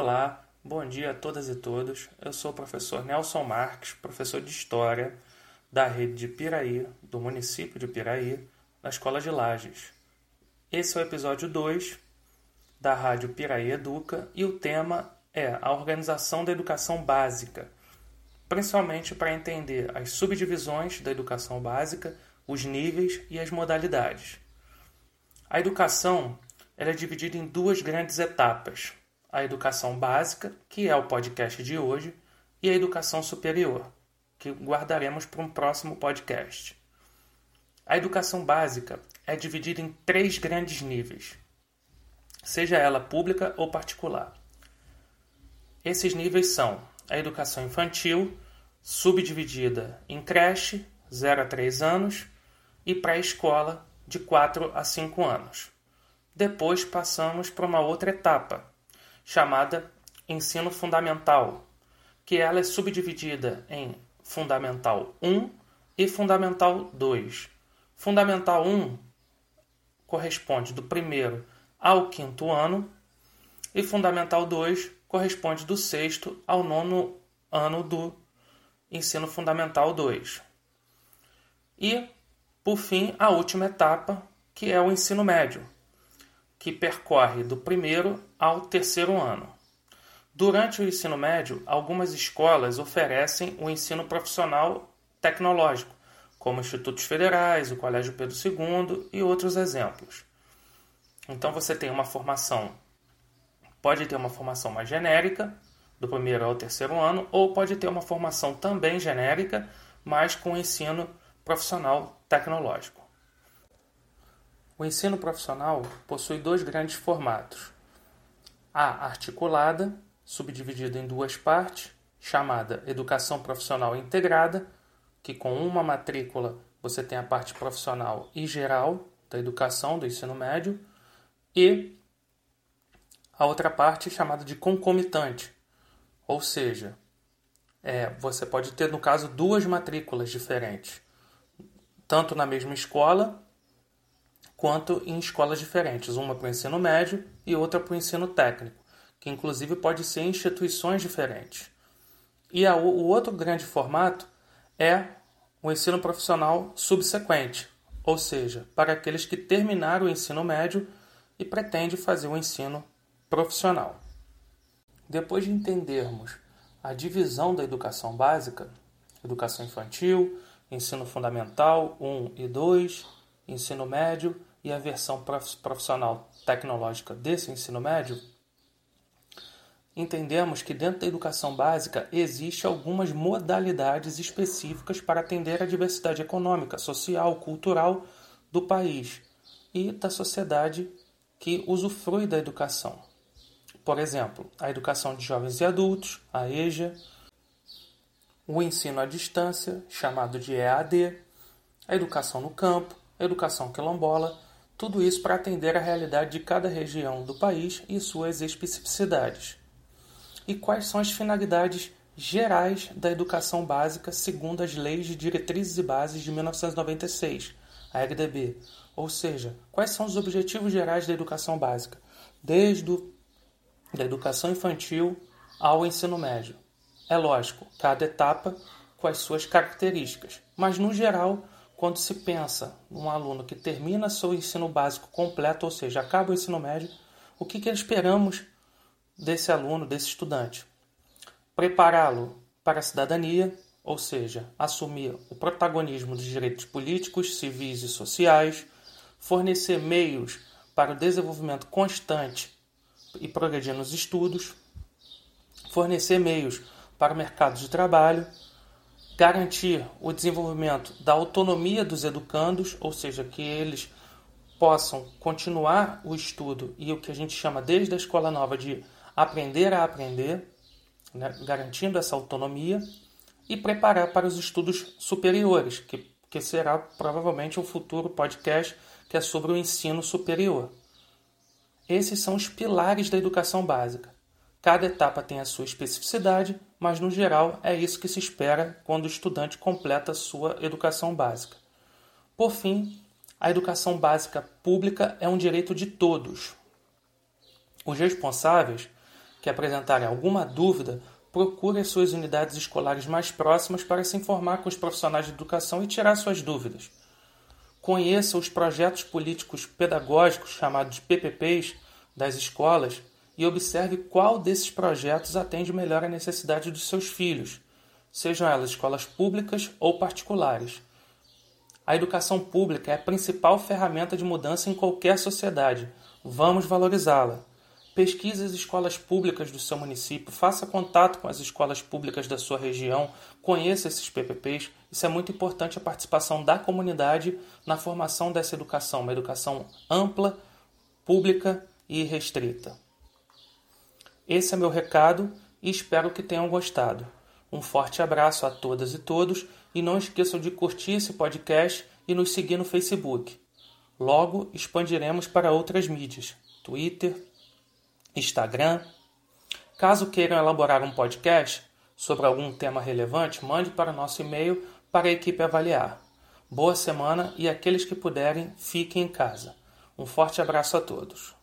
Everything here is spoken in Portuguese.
Olá, bom dia a todas e todos. Eu sou o professor Nelson Marques, professor de História da rede de Piraí, do município de Piraí, na Escola de Lages. Esse é o episódio 2 da Rádio Piraí Educa e o tema é a organização da educação básica, principalmente para entender as subdivisões da educação básica, os níveis e as modalidades. A educação ela é dividida em duas grandes etapas: a educação básica, que é o podcast de hoje, e a educação superior, que guardaremos para um próximo podcast. A educação básica é dividida em três grandes níveis, seja ela pública ou particular. Esses níveis são a educação infantil, subdividida em creche, 0 a 3 anos, e pré-escola, de 4 a 5 anos. Depois passamos para uma outra etapa, chamada ensino fundamental, que ela é subdividida em fundamental 1 e fundamental 2. Fundamental 1 corresponde do primeiro ao quinto ano e fundamental 2 corresponde do sexto ao nono ano do ensino fundamental 2. E, por fim, a última etapa, que é o ensino médio, que percorre do primeiro ao terceiro ano. Durante o ensino médio, algumas escolas oferecem o ensino profissional tecnológico, como institutos federais, o Colégio Pedro II e outros exemplos. Então você tem uma formação, pode ter uma formação mais genérica, do primeiro ao terceiro ano, ou pode ter uma formação também genérica, mas com ensino profissional tecnológico. O ensino profissional possui dois grandes formatos: a articulada, subdividida em duas partes, chamada Educação Profissional Integrada, que com uma matrícula você tem a parte profissional e geral da educação do ensino médio, e a outra parte chamada de concomitante, ou seja, é, você pode ter, no caso, duas matrículas diferentes, tanto na mesma escola quanto em escolas diferentes, uma para o ensino médio e outra para o ensino técnico, que inclusive pode ser em instituições diferentes. E a, o outro grande formato é o ensino profissional subsequente, ou seja, para aqueles que terminaram o ensino médio e pretendem fazer o ensino profissional. Depois de entendermos a divisão da educação básica, educação infantil, ensino fundamental 1 e 2, ensino médio e a versão profissional tecnológica desse ensino médio, entendemos que dentro da educação básica existe algumas modalidades específicas para atender a diversidade econômica, social, cultural do país e da sociedade que usufrui da educação. Por exemplo, a educação de jovens e adultos, a EJA, o ensino à distância, chamado de EAD, a educação no campo, a educação quilombola tudo isso para atender a realidade de cada região do país e suas especificidades. E quais são as finalidades gerais da educação básica segundo as leis de diretrizes e bases de 1996, a LDB? Ou seja, quais são os objetivos gerais da educação básica, desde o, da educação infantil ao ensino médio? É lógico, cada etapa com as suas características, mas no geral quando se pensa num aluno que termina seu ensino básico completo, ou seja, acaba o ensino médio, o que, que esperamos desse aluno, desse estudante? Prepará-lo para a cidadania, ou seja, assumir o protagonismo dos direitos políticos, civis e sociais, fornecer meios para o desenvolvimento constante e progredir nos estudos, fornecer meios para o mercado de trabalho garantir o desenvolvimento da autonomia dos educandos, ou seja, que eles possam continuar o estudo e o que a gente chama desde a escola nova de aprender a aprender, né, garantindo essa autonomia, e preparar para os estudos superiores, que, que será provavelmente um futuro podcast que é sobre o ensino superior. Esses são os pilares da educação básica. Cada etapa tem a sua especificidade, mas no geral é isso que se espera quando o estudante completa sua educação básica. Por fim, a educação básica pública é um direito de todos. Os responsáveis que apresentarem alguma dúvida, procure as suas unidades escolares mais próximas para se informar com os profissionais de educação e tirar suas dúvidas. Conheça os projetos políticos pedagógicos, chamados PPPs, das escolas e observe qual desses projetos atende melhor à necessidade dos seus filhos, sejam elas escolas públicas ou particulares. A educação pública é a principal ferramenta de mudança em qualquer sociedade. Vamos valorizá-la. Pesquise as escolas públicas do seu município, faça contato com as escolas públicas da sua região, conheça esses PPPs. Isso é muito importante a participação da comunidade na formação dessa educação, uma educação ampla, pública e restrita. Esse é meu recado e espero que tenham gostado. Um forte abraço a todas e todos e não esqueçam de curtir esse podcast e nos seguir no Facebook. Logo expandiremos para outras mídias: Twitter, Instagram. Caso queiram elaborar um podcast sobre algum tema relevante, mande para o nosso e-mail para a equipe avaliar. Boa semana e aqueles que puderem, fiquem em casa. Um forte abraço a todos.